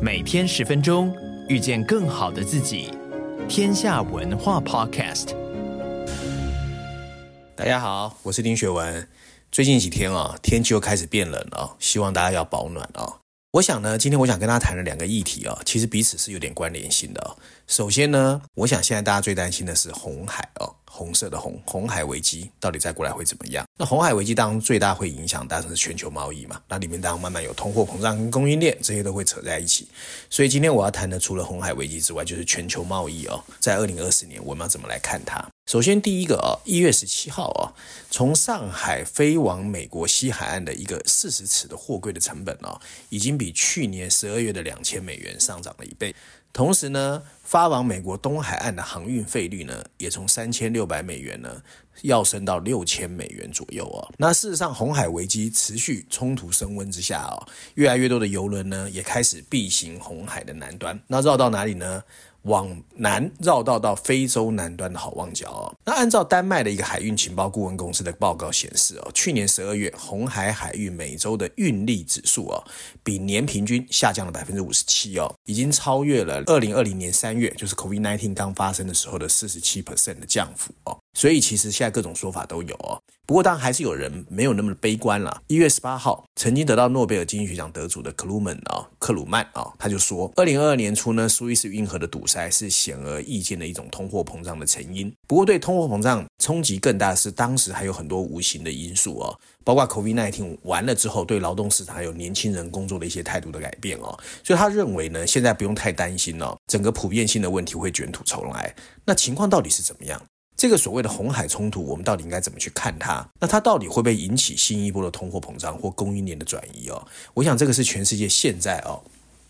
每天十分钟，遇见更好的自己。天下文化 Podcast。大家好，我是丁学文。最近几天啊，天气又开始变冷了，希望大家要保暖啊。我想呢，今天我想跟大家谈的两个议题啊，其实彼此是有点关联性的。首先呢，我想现在大家最担心的是红海哦。红色的红，红海危机到底再过来会怎么样？那红海危机当中最大会影响当然是全球贸易嘛，那里面当然慢慢有通货膨胀跟供应链这些都会扯在一起。所以今天我要谈的除了红海危机之外，就是全球贸易哦，在二零二四年我们要怎么来看它？首先第一个哦，一月十七号啊，从上海飞往美国西海岸的一个四十尺的货柜的成本哦，已经比去年十二月的两千美元上涨了一倍。同时呢，发往美国东海岸的航运费率呢，也从三千六百美元呢，要升到六千美元左右哦。那事实上，红海危机持续冲突升温之下哦，越来越多的油轮呢，也开始避行红海的南端。那绕到哪里呢？往南绕道到非洲南端的好望角哦。那按照丹麦的一个海运情报顾问公司的报告显示哦，去年十二月红海海域每周的运力指数哦，比年平均下降了百分之五十七哦，已经超越了二零二零年三月，就是 COVID-19 刚发生的时候的四十七 percent 的降幅哦。所以其实现在各种说法都有哦。不过当然还是有人没有那么悲观了。一月十八号，曾经得到诺贝尔经济学奖得主的克鲁曼啊，克鲁曼啊，他就说，二零二二年初呢，苏伊士运河的堵塞是显而易见的一种通货膨胀的成因。不过对通货膨胀冲击更大的是，当时还有很多无形的因素哦，包括 COVID-19 完了之后，对劳动市场还有年轻人工作的一些态度的改变哦。所以他认为呢，现在不用太担心了，整个普遍性的问题会卷土重来。那情况到底是怎么样？这个所谓的红海冲突，我们到底应该怎么去看它？那它到底会不会引起新一波的通货膨胀或供应链的转移哦？我想这个是全世界现在哦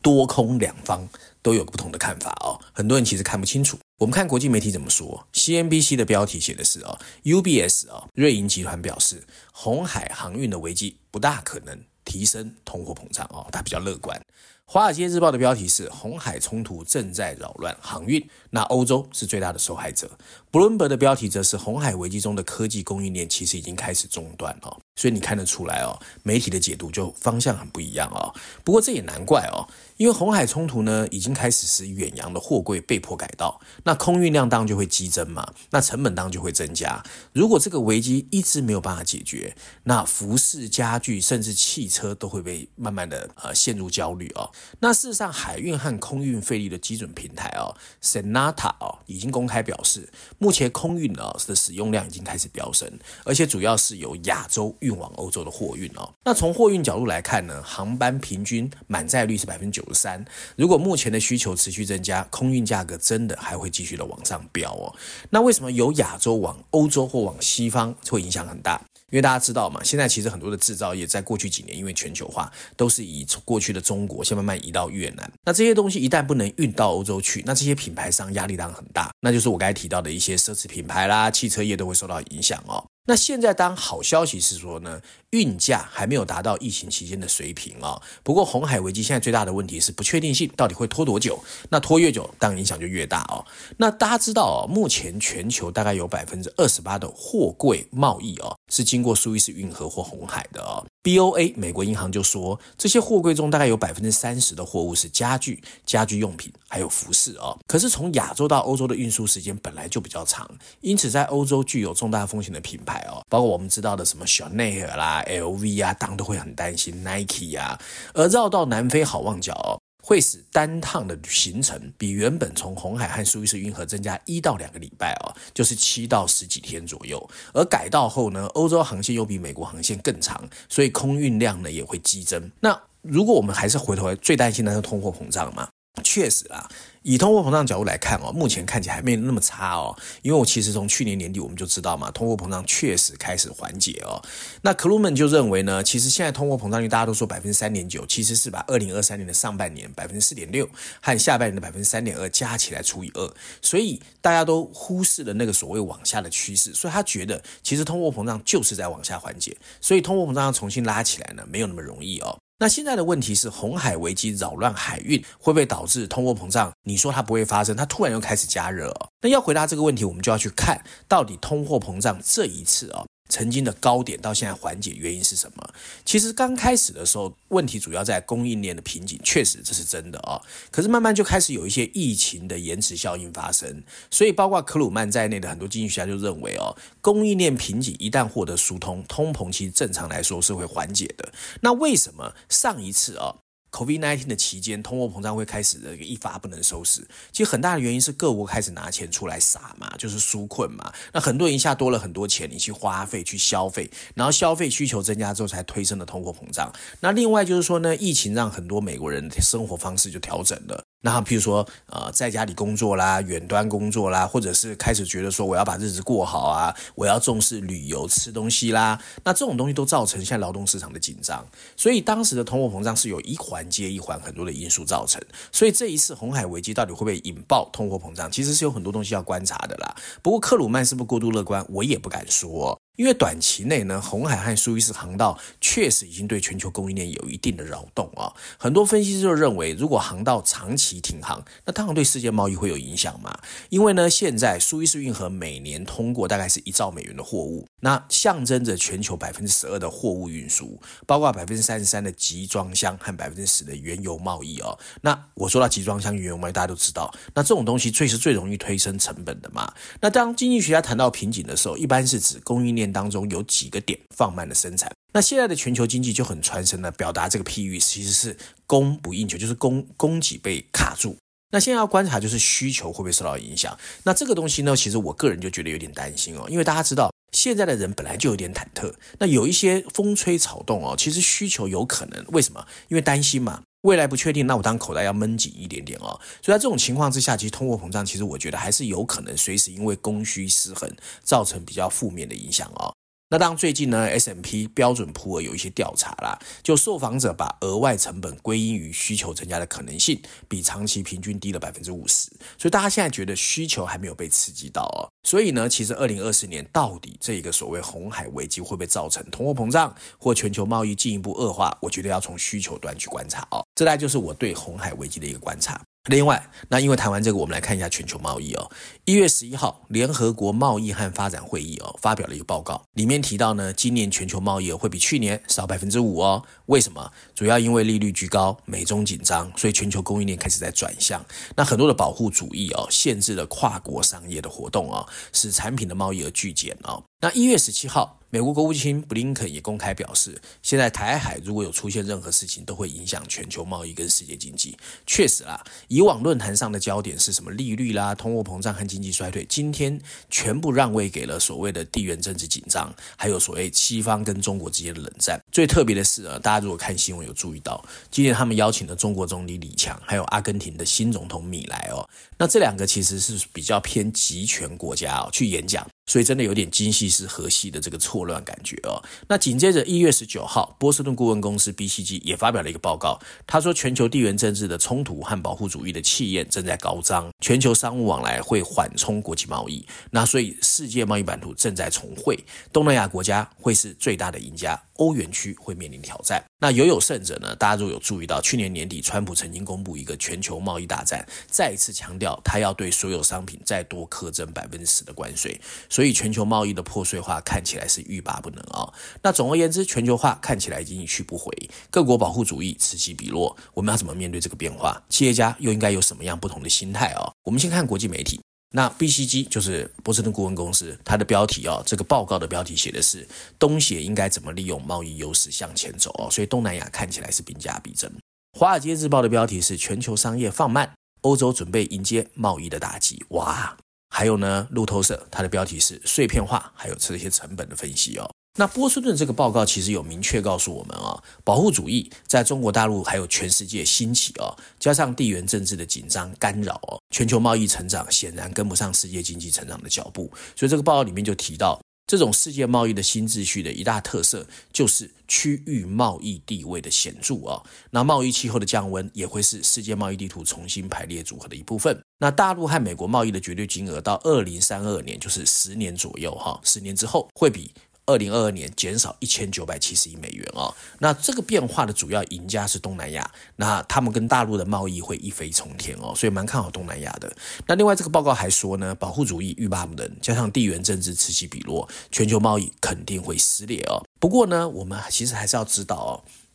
多空两方都有不同的看法哦。很多人其实看不清楚。我们看国际媒体怎么说，CNBC 的标题写的是哦，UBS 哦，瑞银集团表示，红海航运的危机不大可能提升通货膨胀哦，它比较乐观。《华尔街日报》的标题是“红海冲突正在扰乱航运”，那欧洲是最大的受害者。布伦伯的标题则是“红海危机中的科技供应链其实已经开始中断了”。所以你看得出来哦，媒体的解读就方向很不一样哦。不过这也难怪哦，因为红海冲突呢，已经开始使远洋的货柜被迫改道，那空运量当然就会激增嘛，那成本当然就会增加。如果这个危机一直没有办法解决，那服饰、家具甚至汽车都会被慢慢的呃陷入焦虑哦。那事实上，海运和空运费率的基准平台哦，Senata 哦，已经公开表示，目前空运哦的使用量已经开始飙升，而且主要是由亚洲。运往欧洲的货运哦，那从货运角度来看呢，航班平均满载率是百分之九十三。如果目前的需求持续增加，空运价格真的还会继续的往上飙哦。那为什么由亚洲往欧洲或往西方会影响很大？因为大家知道嘛，现在其实很多的制造业在过去几年因为全球化，都是以过去的中国先慢慢移到越南。那这些东西一旦不能运到欧洲去，那这些品牌商压力当然很大。那就是我刚才提到的一些奢侈品牌啦，汽车业都会受到影响哦。那现在当好消息是说呢，运价还没有达到疫情期间的水平啊。不过红海危机现在最大的问题是不确定性，到底会拖多久？那拖越久，当然影响就越大哦。那大家知道哦，目前全球大概有百分之二十八的货柜贸易哦，是经过苏伊士运河或红海的哦。BOA 美国银行就说，这些货柜中大概有百分之三十的货物是家具、家居用品，还有服饰哦。可是从亚洲到欧洲的运输时间本来就比较长，因此在欧洲具有重大风险的品牌哦，包括我们知道的什么香奈儿啦、LV 啊，当然都会很担心 Nike 啊。而绕到南非好望角哦。会使单趟的行程比原本从红海和苏伊士运河增加一到两个礼拜哦，就是七到十几天左右。而改道后呢，欧洲航线又比美国航线更长，所以空运量呢也会激增。那如果我们还是回头来，最担心的是通货膨胀嘛？确实啊。以通货膨胀角度来看哦，目前看起来还没那么差哦，因为我其实从去年年底我们就知道嘛，通货膨胀确实开始缓解哦。那克鲁门就认为呢，其实现在通货膨胀率大家都说百分之三点九，其实是把二零二三年的上半年百分之四点六和下半年的百分之三点二加起来除以二，所以大家都忽视了那个所谓往下的趋势，所以他觉得其实通货膨胀就是在往下缓解，所以通货膨胀要重新拉起来呢，没有那么容易哦。那现在的问题是，红海危机扰乱海运，会不会导致通货膨胀？你说它不会发生，它突然又开始加热哦。那要回答这个问题，我们就要去看到底通货膨胀这一次哦，曾经的高点到现在缓解，原因是什么？其实刚开始的时候，问题主要在供应链的瓶颈，确实这是真的啊、可是慢慢就开始有一些疫情的延迟效应发生，所以包括克鲁曼在内的很多经济学家就认为哦，供应链瓶颈一旦获得疏通，通膨其实正常来说是会缓解的。那为什么上一次啊、？COVID-19 的期间，通货膨胀会开始的一发不能收拾。其实很大的原因是各国开始拿钱出来撒嘛，就是纾困嘛。那很多人一下多了很多钱，你去花费、去消费，然后消费需求增加之后，才推升了通货膨胀。那另外就是说呢，疫情让很多美国人的生活方式就调整了。那譬如说，呃，在家里工作啦，远端工作啦，或者是开始觉得说我要把日子过好啊，我要重视旅游、吃东西啦，那这种东西都造成现在劳动市场的紧张。所以当时的通货膨胀是有一环接一环很多的因素造成。所以这一次红海危机到底会不会引爆通货膨胀，其实是有很多东西要观察的啦。不过克鲁曼是不是过度乐观，我也不敢说。因为短期内呢，红海和苏伊士航道确实已经对全球供应链有一定的扰动啊。很多分析师就认为，如果航道长期停航，那当然对世界贸易会有影响嘛。因为呢，现在苏伊士运河每年通过大概是一兆美元的货物，那象征着全球百分之十二的货物运输，包括百分之三十三的集装箱和百分之十的原油贸易哦。那我说到集装箱原油贸易，大家都知道，那这种东西最是最容易推升成本的嘛。那当经济学家谈到瓶颈的时候，一般是指供应链当中有几个点放慢了生产，那现在的全球经济就很传神的表达这个譬喻，其实是供不应求，就是供供给被卡住。那现在要观察就是需求会不会受到影响。那这个东西呢，其实我个人就觉得有点担心哦，因为大家知道现在的人本来就有点忐忑，那有一些风吹草动哦，其实需求有可能为什么？因为担心嘛，未来不确定，那我当口袋要闷紧一点点哦。所以在这种情况之下，其实通货膨胀其实我觉得还是有可能随时因为供需失衡造成比较负面的影响哦。那当最近呢，S M P 标准普尔有一些调查啦，就受访者把额外成本归因于需求增加的可能性，比长期平均低了百分之五十。所以大家现在觉得需求还没有被刺激到哦。所以呢，其实二零二四年到底这个所谓红海危机会不会造成通货膨胀或全球贸易进一步恶化？我觉得要从需求端去观察哦。这大概就是我对红海危机的一个观察。另外，那因为谈完这个，我们来看一下全球贸易哦。一月十一号，联合国贸易和发展会议哦发表了一个报告，里面提到呢，今年全球贸易会比去年少百分之五哦。为什么？主要因为利率居高，美中紧张，所以全球供应链开始在转向。那很多的保护主义哦，限制了跨国商业的活动哦，使产品的贸易额巨减哦。那一月十七号。美国国务卿布林肯也公开表示，现在台海如果有出现任何事情，都会影响全球贸易跟世界经济。确实啦，以往论坛上的焦点是什么利率啦、通货膨胀和经济衰退，今天全部让位给了所谓的地缘政治紧张，还有所谓西方跟中国之间的冷战。最特别的是啊，大家如果看新闻有注意到，今天他们邀请了中国总理李强，还有阿根廷的新总统米莱哦，那这两个其实是比较偏集权国家哦去演讲。所以真的有点精细是河西的这个错乱感觉哦。那紧接着一月十九号，波士顿顾问公司 BCG 也发表了一个报告，他说全球地缘政治的冲突和保护主义的气焰正在高涨，全球商务往来会缓冲国际贸易。那所以世界贸易版图正在重绘，东南亚国家会是最大的赢家。欧元区会面临挑战。那犹有甚者呢？大家如果有注意到，去年年底川普曾经公布一个全球贸易大战，再一次强调他要对所有商品再多苛征百分之十的关税。所以全球贸易的破碎化看起来是欲罢不能啊、那总而言之，全球化看起来已经一去不回，各国保护主义此起彼落。我们要怎么面对这个变化？企业家又应该有什么样不同的心态啊、哦？我们先看国际媒体。那 BCG 就是波士顿顾问公司，它的标题哦，这个报告的标题写的是东协应该怎么利用贸易优势向前走哦，所以东南亚看起来是兵家必争。华尔街日报的标题是全球商业放慢，欧洲准备迎接贸易的打击。哇，还有呢，路透社它的标题是碎片化，还有这些成本的分析哦。那波士顿这个报告其实有明确告诉我们啊，保护主义在中国大陆还有全世界兴起哦，加上地缘政治的紧张干扰哦，全球贸易成长显然跟不上世界经济成长的脚步。所以这个报告里面就提到，这种世界贸易的新秩序的一大特色就是区域贸易地位的显著哦。那贸易气候的降温也会是世界贸易地图重新排列组合的一部分。那大陆和美国贸易的绝对金额到二零三二年，就是十年左右哈，十年之后会比。二零二二年减少一千九百七十亿美元哦。那这个变化的主要赢家是东南亚，那他们跟大陆的贸易会一飞冲天哦，所以蛮看好东南亚的。那另外这个报告还说呢，保护主义欲罢不能，加上地缘政治此起彼落，全球贸易肯定会撕裂哦。不过呢，我们其实还是要知道哦。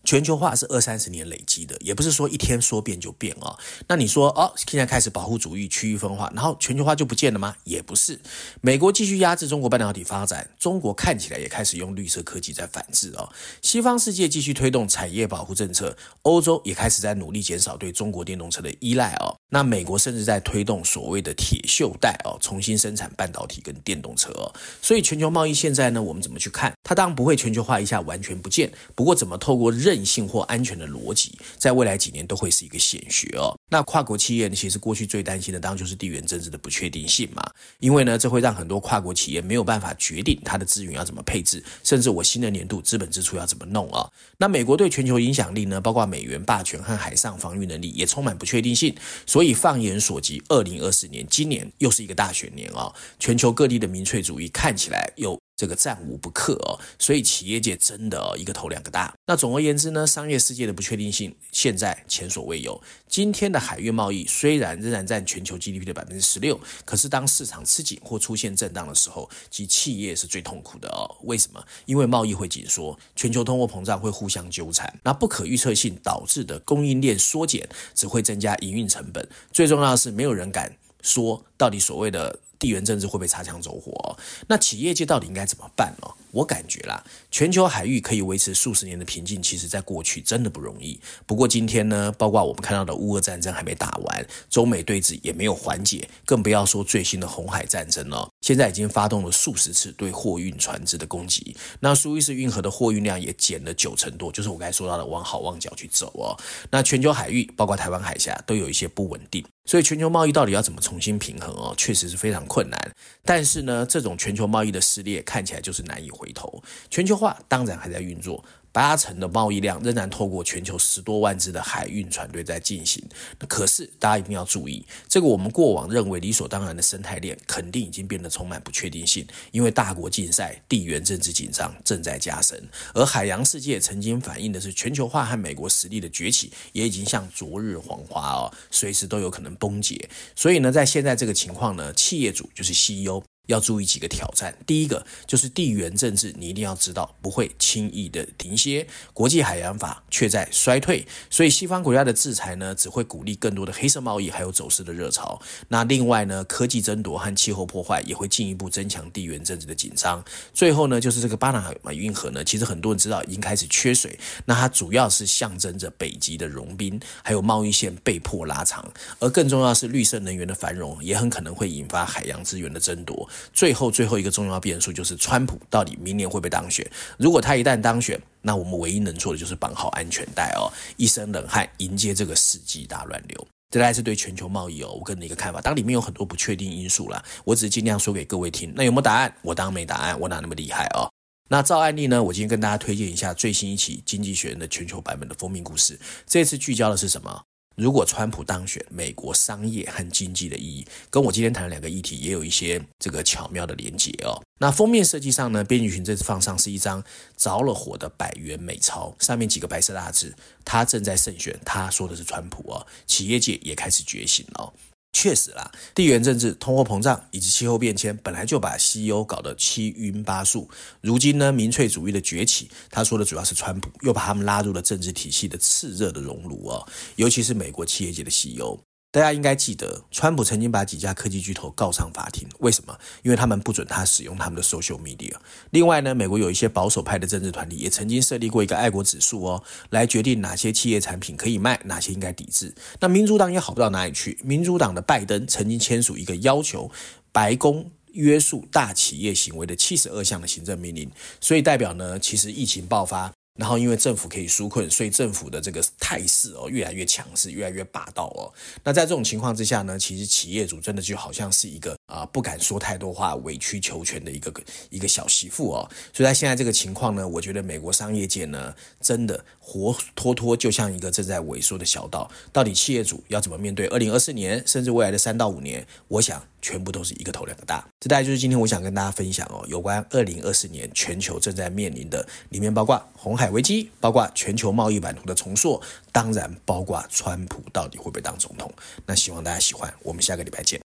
全球化是二三十年累积的，也不是说一天说变就变哦。那你说哦，现在开始保护主义、区域分化，然后全球化就不见了吗？也不是。美国继续压制中国半导体发展，中国看起来也开始用绿色科技在反制哦。西方世界继续推动产业保护政策，欧洲也开始在努力减少对中国电动车的依赖哦。那美国甚至在推动所谓的铁锈带哦，重新生产半导体跟电动车哦。所以全球贸易现在呢，我们怎么去看？它当然不会全球化一下完全不见，不过怎么透过任性或安全的逻辑，在未来几年都会是一个显学哦。那跨国企业呢，其实过去最担心的当然就是地缘政治的不确定性嘛，因为呢，这会让很多跨国企业没有办法决定它的资源要怎么配置，甚至我新的年度资本支出要怎么弄啊。那美国对全球影响力呢，包括美元霸权和海上防御能力，也充满不确定性。所以放眼所及，二零二四年，今年又是一个大选年啊，全球各地的民粹主义看起来又。这个战无不克哦，所以企业界真的，一个头两个大。那总而言之呢，商业世界的不确定性现在前所未有。今天的海运贸易虽然仍然占全球 GDP 的百分之十六，可是当市场吃紧或出现震荡的时候，其企业是最痛苦的哦。为什么？因为贸易会紧缩，全球通货膨胀会互相纠缠，那不可预测性导致的供应链缩减只会增加营运成本。最重要的是，没有人敢说到底所谓的。地缘政治会不会擦枪走火哦？那企业界到底应该怎么办呢？我感觉啦，全球海域可以维持数十年的平静，其实在过去真的不容易。不过今天呢，包括我们看到的乌俄战争还没打完，中美对峙也没有缓解，更不要说最新的红海战争了。现在已经发动了数十次对货运船只的攻击，那苏伊士运河的货运量也减了九成多，就是我刚才说到的往好望角去走哦。那全球海域，包括台湾海峡，都有一些不稳定。所以全球贸易到底要怎么重新平衡确实是非常困难。但是呢，这种全球贸易的撕裂看起来就是难以回头。全球化当然还在运作。八成的贸易量仍然透过全球十多万只的海运船队在进行。可是大家一定要注意，这个我们过往认为理所当然的生态链，肯定已经变得充满不确定性。因为大国竞赛、地缘政治紧张正在加深，而海洋世界曾经反映的是全球化和美国实力的崛起，也已经像昨日黄花哦，随时都有可能崩解。所以呢，在现在这个情况呢，企业主就是 CEO。要注意几个挑战。第一个就是地缘政治，你一定要知道不会轻易的停歇。国际海洋法却在衰退，所以西方国家的制裁呢，只会鼓励更多的黑色贸易，还有走私的热潮。那另外呢，科技争夺和气候破坏也会进一步增强地缘政治的紧张。最后呢，就是这个巴拿马运河呢，其实很多人知道已经开始缺水，那它主要是象征着北极的融冰，还有贸易线被迫拉长。而更重要的是绿色能源的繁荣，也很可能会引发海洋资源的争夺。最后，最后一个重要变数就是川普到底明年会不会当选？如果他一旦当选，那我们唯一能做的就是绑好安全带哦，一身冷汗迎接这个世纪大乱流。这还是对全球贸易哦，我个人的一个看法。当里面有很多不确定因素啦，我只是尽量说给各位听。那有没有答案？我当然没答案，我哪那么厉害哦？那照案例呢？我今天跟大家推荐一下最新一期《经济学人》的全球版本的封面故事。这次聚焦的是什么？如果川普当选，美国商业和经济的意义，跟我今天谈的两个议题也有一些这个巧妙的连结哦。那封面设计上呢，编辑群这次放上是一张着了火的百元美钞，上面几个白色大字，他正在胜选，他说的是川普哦。企业界也开始觉醒了。确实啦，地缘政治、通货膨胀以及气候变迁本来就把西欧搞得七晕八素。如今呢，民粹主义的崛起，他说的主要是川普，又把他们拉入了政治体系的炽热的熔炉哦，尤其是美国企业界的西欧。大家应该记得，川普曾经把几家科技巨头告上法庭。为什么？因为他们不准他使用他们的 social media。另外呢，美国有一些保守派的政治团体也曾经设立过一个爱国指数哦，来决定哪些企业产品可以卖，哪些应该抵制。那民主党也好不到哪里去。民主党的拜登曾经签署一个要求白宫约束大企业行为的七十二项的行政命令。所以代表呢，其实疫情爆发。然后，因为政府可以纾困，所以政府的这个态势哦，越来越强势，越来越霸道哦。那在这种情况之下呢，其实企业主真的就好像是一个啊，不敢说太多话，委曲求全的一个一个小媳妇哦。所以在现在这个情况呢，我觉得美国商业界呢，真的活脱脱就像一个正在萎缩的小岛。到底企业主要怎么面对二零二四年，甚至未来的三到五年？我想全部都是一个头两个大。这大概就是今天我想跟大家分享哦，有关二零二四年全球正在面临的，里面包括红海危机，包括全球贸易版图的重塑，当然包括川普到底会不会当总统。那希望大家喜欢，我们下个礼拜见。